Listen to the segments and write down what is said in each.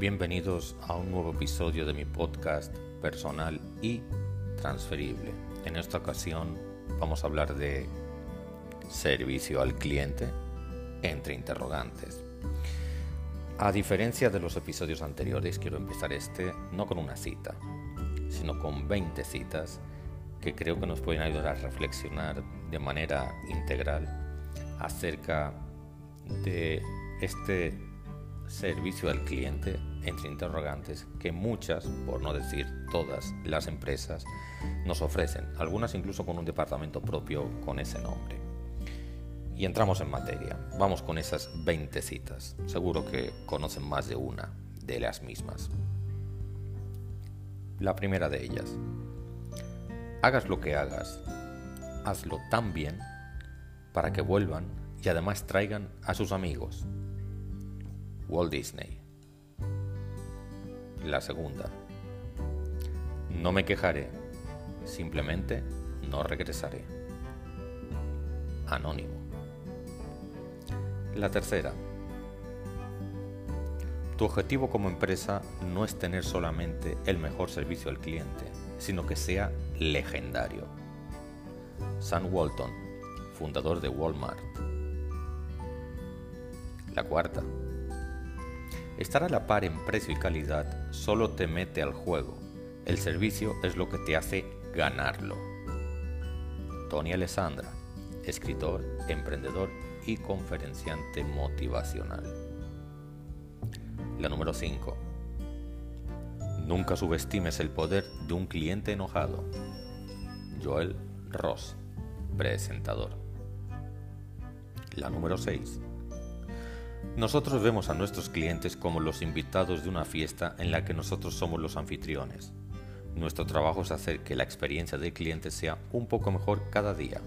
Bienvenidos a un nuevo episodio de mi podcast personal y transferible. En esta ocasión vamos a hablar de servicio al cliente entre interrogantes. A diferencia de los episodios anteriores, quiero empezar este no con una cita, sino con 20 citas que creo que nos pueden ayudar a reflexionar de manera integral acerca de este servicio al cliente entre interrogantes que muchas, por no decir todas, las empresas nos ofrecen, algunas incluso con un departamento propio con ese nombre. Y entramos en materia, vamos con esas 20 citas, seguro que conocen más de una de las mismas. La primera de ellas, hagas lo que hagas, hazlo tan bien para que vuelvan y además traigan a sus amigos. Walt Disney. La segunda. No me quejaré, simplemente no regresaré. Anónimo. La tercera. Tu objetivo como empresa no es tener solamente el mejor servicio al cliente, sino que sea legendario. Sam Walton, fundador de Walmart. La cuarta. Estar a la par en precio y calidad solo te mete al juego. El servicio es lo que te hace ganarlo. Tony Alessandra, escritor, emprendedor y conferenciante motivacional. La número 5. Nunca subestimes el poder de un cliente enojado. Joel Ross, presentador. La número 6. Nosotros vemos a nuestros clientes como los invitados de una fiesta en la que nosotros somos los anfitriones. Nuestro trabajo es hacer que la experiencia del cliente sea un poco mejor cada día.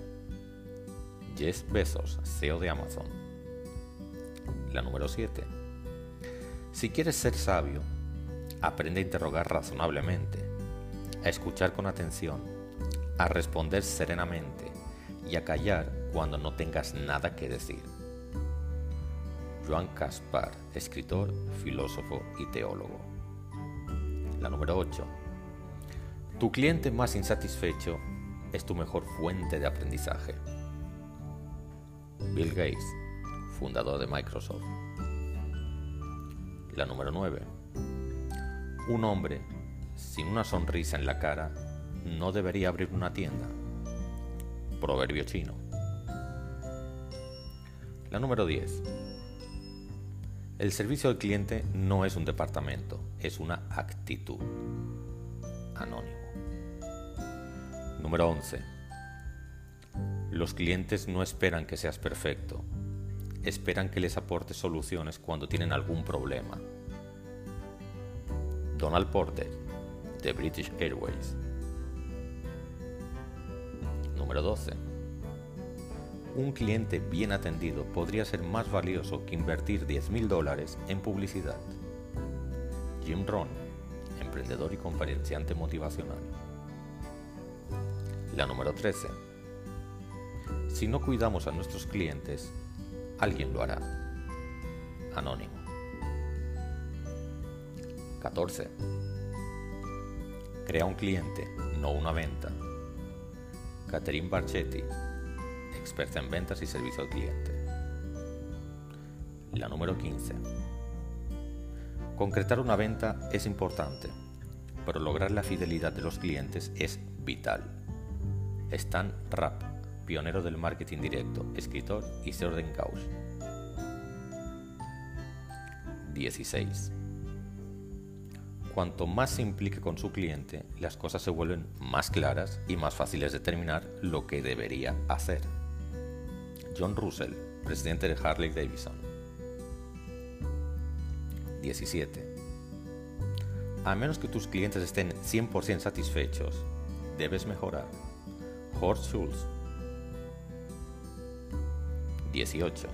Jeff Bezos, CEO de Amazon. La número 7. Si quieres ser sabio, aprende a interrogar razonablemente, a escuchar con atención, a responder serenamente y a callar cuando no tengas nada que decir. Joan Caspar, escritor, filósofo y teólogo. La número 8. Tu cliente más insatisfecho es tu mejor fuente de aprendizaje. Bill Gates, fundador de Microsoft. La número 9. Un hombre sin una sonrisa en la cara no debería abrir una tienda. Proverbio chino. La número 10 el servicio al cliente no es un departamento, es una actitud. Anónimo. Número 11. Los clientes no esperan que seas perfecto, esperan que les aportes soluciones cuando tienen algún problema. Donald Porter, de British Airways. Número 12 un cliente bien atendido podría ser más valioso que invertir 10.000 dólares en publicidad. Jim Rohn, emprendedor y conferenciante motivacional. La número 13. Si no cuidamos a nuestros clientes, alguien lo hará. Anónimo. 14. Crea un cliente, no una venta. Catherine Barchetti, experta en ventas y servicio al cliente. La número 15. Concretar una venta es importante, pero lograr la fidelidad de los clientes es vital. Stan Rapp, pionero del marketing directo, escritor y Sorden Gauss. 16. Cuanto más se implique con su cliente, las cosas se vuelven más claras y más fáciles de determinar lo que debería hacer. John Russell, presidente de Harley Davidson. 17. A menos que tus clientes estén 100% satisfechos, debes mejorar. Horst Schulz. 18.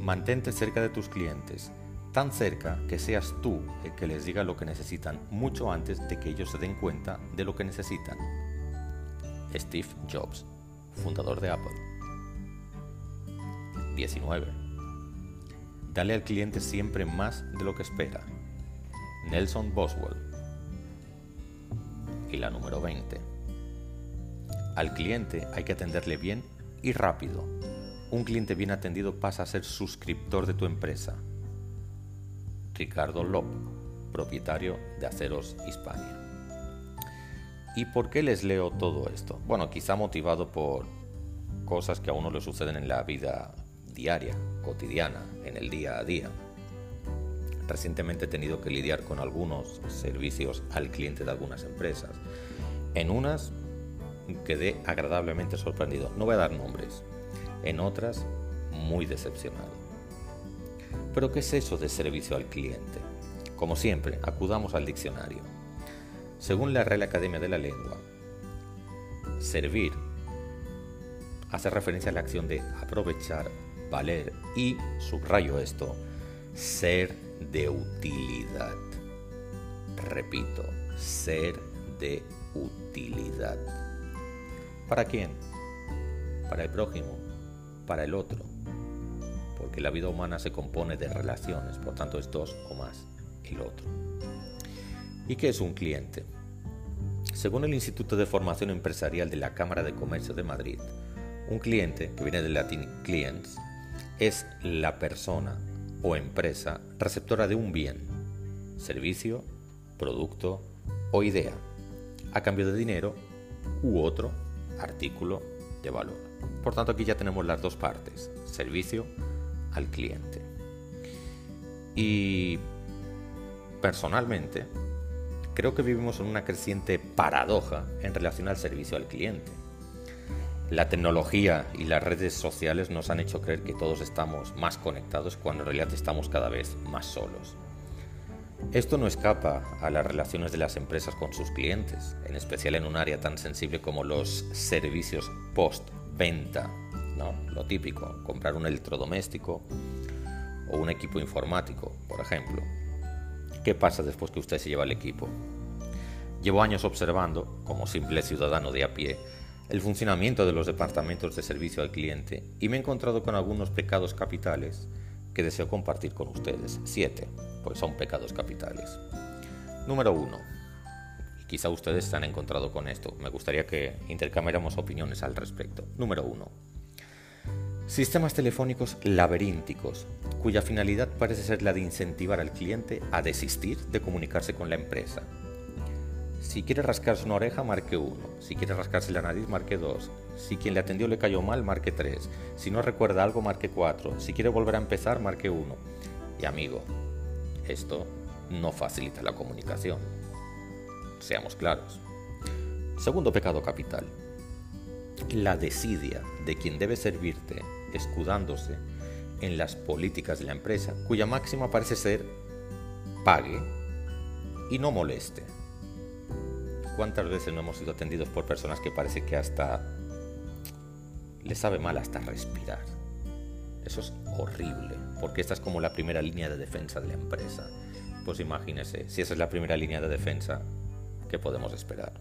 Mantente cerca de tus clientes, tan cerca que seas tú el que les diga lo que necesitan mucho antes de que ellos se den cuenta de lo que necesitan. Steve Jobs, fundador de Apple. 19. Dale al cliente siempre más de lo que espera. Nelson Boswell. Y la número 20. Al cliente hay que atenderle bien y rápido. Un cliente bien atendido pasa a ser suscriptor de tu empresa. Ricardo Lop, propietario de Aceros Hispania. ¿Y por qué les leo todo esto? Bueno, quizá motivado por cosas que a uno le suceden en la vida diaria, cotidiana, en el día a día. Recientemente he tenido que lidiar con algunos servicios al cliente de algunas empresas. En unas quedé agradablemente sorprendido, no voy a dar nombres. En otras, muy decepcionado. Pero ¿qué es eso de servicio al cliente? Como siempre, acudamos al diccionario. Según la Real Academia de la Lengua, servir hace referencia a la acción de aprovechar, valer y, subrayo esto, ser de utilidad. Repito, ser de utilidad. ¿Para quién? Para el prójimo, para el otro. Porque la vida humana se compone de relaciones, por tanto es dos o más el otro. ¿Y qué es un cliente? Según el Instituto de Formación Empresarial de la Cámara de Comercio de Madrid, un cliente, que viene del latín clients, es la persona o empresa receptora de un bien, servicio, producto o idea, a cambio de dinero u otro artículo de valor. Por tanto, aquí ya tenemos las dos partes, servicio al cliente. Y personalmente, creo que vivimos en una creciente paradoja en relación al servicio al cliente. La tecnología y las redes sociales nos han hecho creer que todos estamos más conectados cuando en realidad estamos cada vez más solos. Esto no escapa a las relaciones de las empresas con sus clientes, en especial en un área tan sensible como los servicios post-venta, ¿no? Lo típico, comprar un electrodoméstico o un equipo informático, por ejemplo. ¿Qué pasa después que usted se lleva el equipo? Llevo años observando, como simple ciudadano de a pie, el funcionamiento de los departamentos de servicio al cliente y me he encontrado con algunos pecados capitales que deseo compartir con ustedes. Siete, pues son pecados capitales. Número uno, y quizá ustedes se han encontrado con esto, me gustaría que intercambiáramos opiniones al respecto. Número uno, sistemas telefónicos laberínticos, cuya finalidad parece ser la de incentivar al cliente a desistir de comunicarse con la empresa si quiere rascarse una oreja, marque 1. Si quiere rascarse la nariz, marque 2. Si quien le atendió le cayó mal, marque 3. Si no recuerda algo, marque 4. Si quiere volver a empezar, marque 1. Y amigo, esto no facilita la comunicación. Seamos claros. Segundo pecado capital. La desidia de quien debe servirte escudándose en las políticas de la empresa, cuya máxima parece ser pague y no moleste. ¿Cuántas veces no hemos sido atendidos por personas que parece que hasta les sabe mal hasta respirar? Eso es horrible, porque esta es como la primera línea de defensa de la empresa. Pues imagínese, si esa es la primera línea de defensa, ¿qué podemos esperar?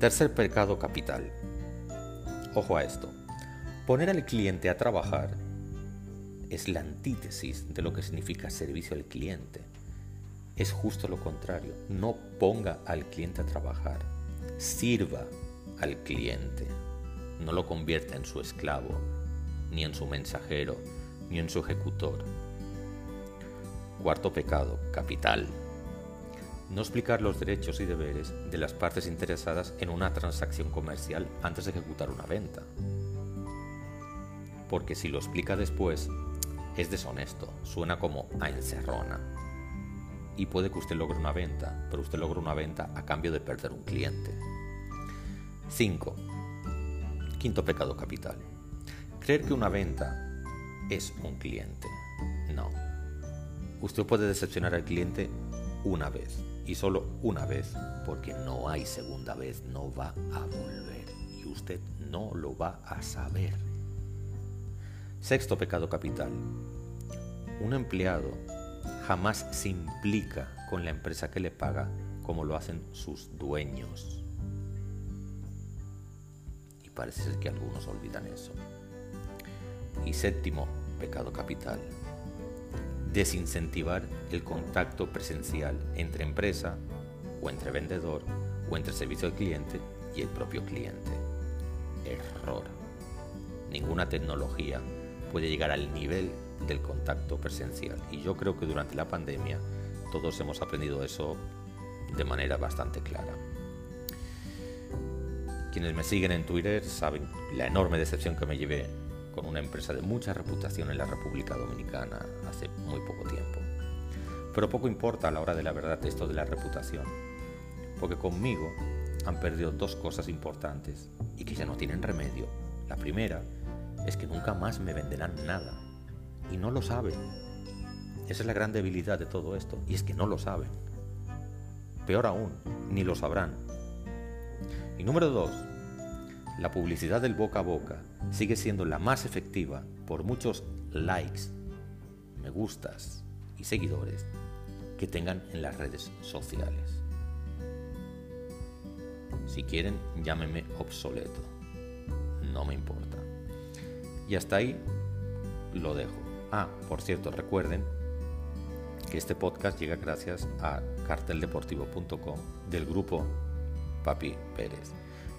Tercer pecado capital. Ojo a esto. Poner al cliente a trabajar es la antítesis de lo que significa servicio al cliente es justo lo contrario. No ponga al cliente a trabajar. Sirva al cliente. No lo convierta en su esclavo, ni en su mensajero, ni en su ejecutor. Cuarto pecado, capital. No explicar los derechos y deberes de las partes interesadas en una transacción comercial antes de ejecutar una venta. Porque si lo explica después, es deshonesto, suena como a encerrona y puede que usted logre una venta, pero usted logra una venta a cambio de perder un cliente. 5. Quinto pecado capital. Creer que una venta es un cliente. No. Usted puede decepcionar al cliente una vez y solo una vez porque no hay segunda vez, no va a volver y usted no lo va a saber. Sexto pecado capital. Un empleado jamás se implica con la empresa que le paga como lo hacen sus dueños. Y parece ser que algunos olvidan eso. Y séptimo, pecado capital. desincentivar el contacto presencial entre empresa o entre vendedor o entre servicio al cliente y el propio cliente. Error. Ninguna tecnología puede llegar al nivel del contacto presencial y yo creo que durante la pandemia todos hemos aprendido eso de manera bastante clara. Quienes me siguen en Twitter saben la enorme decepción que me llevé con una empresa de mucha reputación en la República Dominicana hace muy poco tiempo. Pero poco importa a la hora de la verdad esto de la reputación, porque conmigo han perdido dos cosas importantes y que ya no tienen remedio. La primera es que nunca más me venderán nada y no lo saben. Esa es la gran debilidad de todo esto y es que no lo saben. Peor aún, ni lo sabrán. Y número dos, la publicidad del boca a boca sigue siendo la más efectiva por muchos likes, me gustas y seguidores que tengan en las redes sociales. Si quieren, llámenme obsoleto. No me importa. Y hasta ahí lo dejo. Ah, por cierto, recuerden que este podcast llega gracias a carteldeportivo.com del grupo Papi Pérez.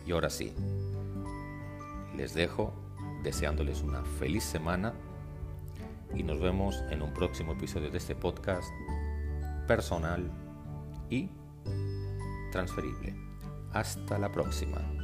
Y ahora sí, les dejo deseándoles una feliz semana y nos vemos en un próximo episodio de este podcast personal y transferible. Hasta la próxima.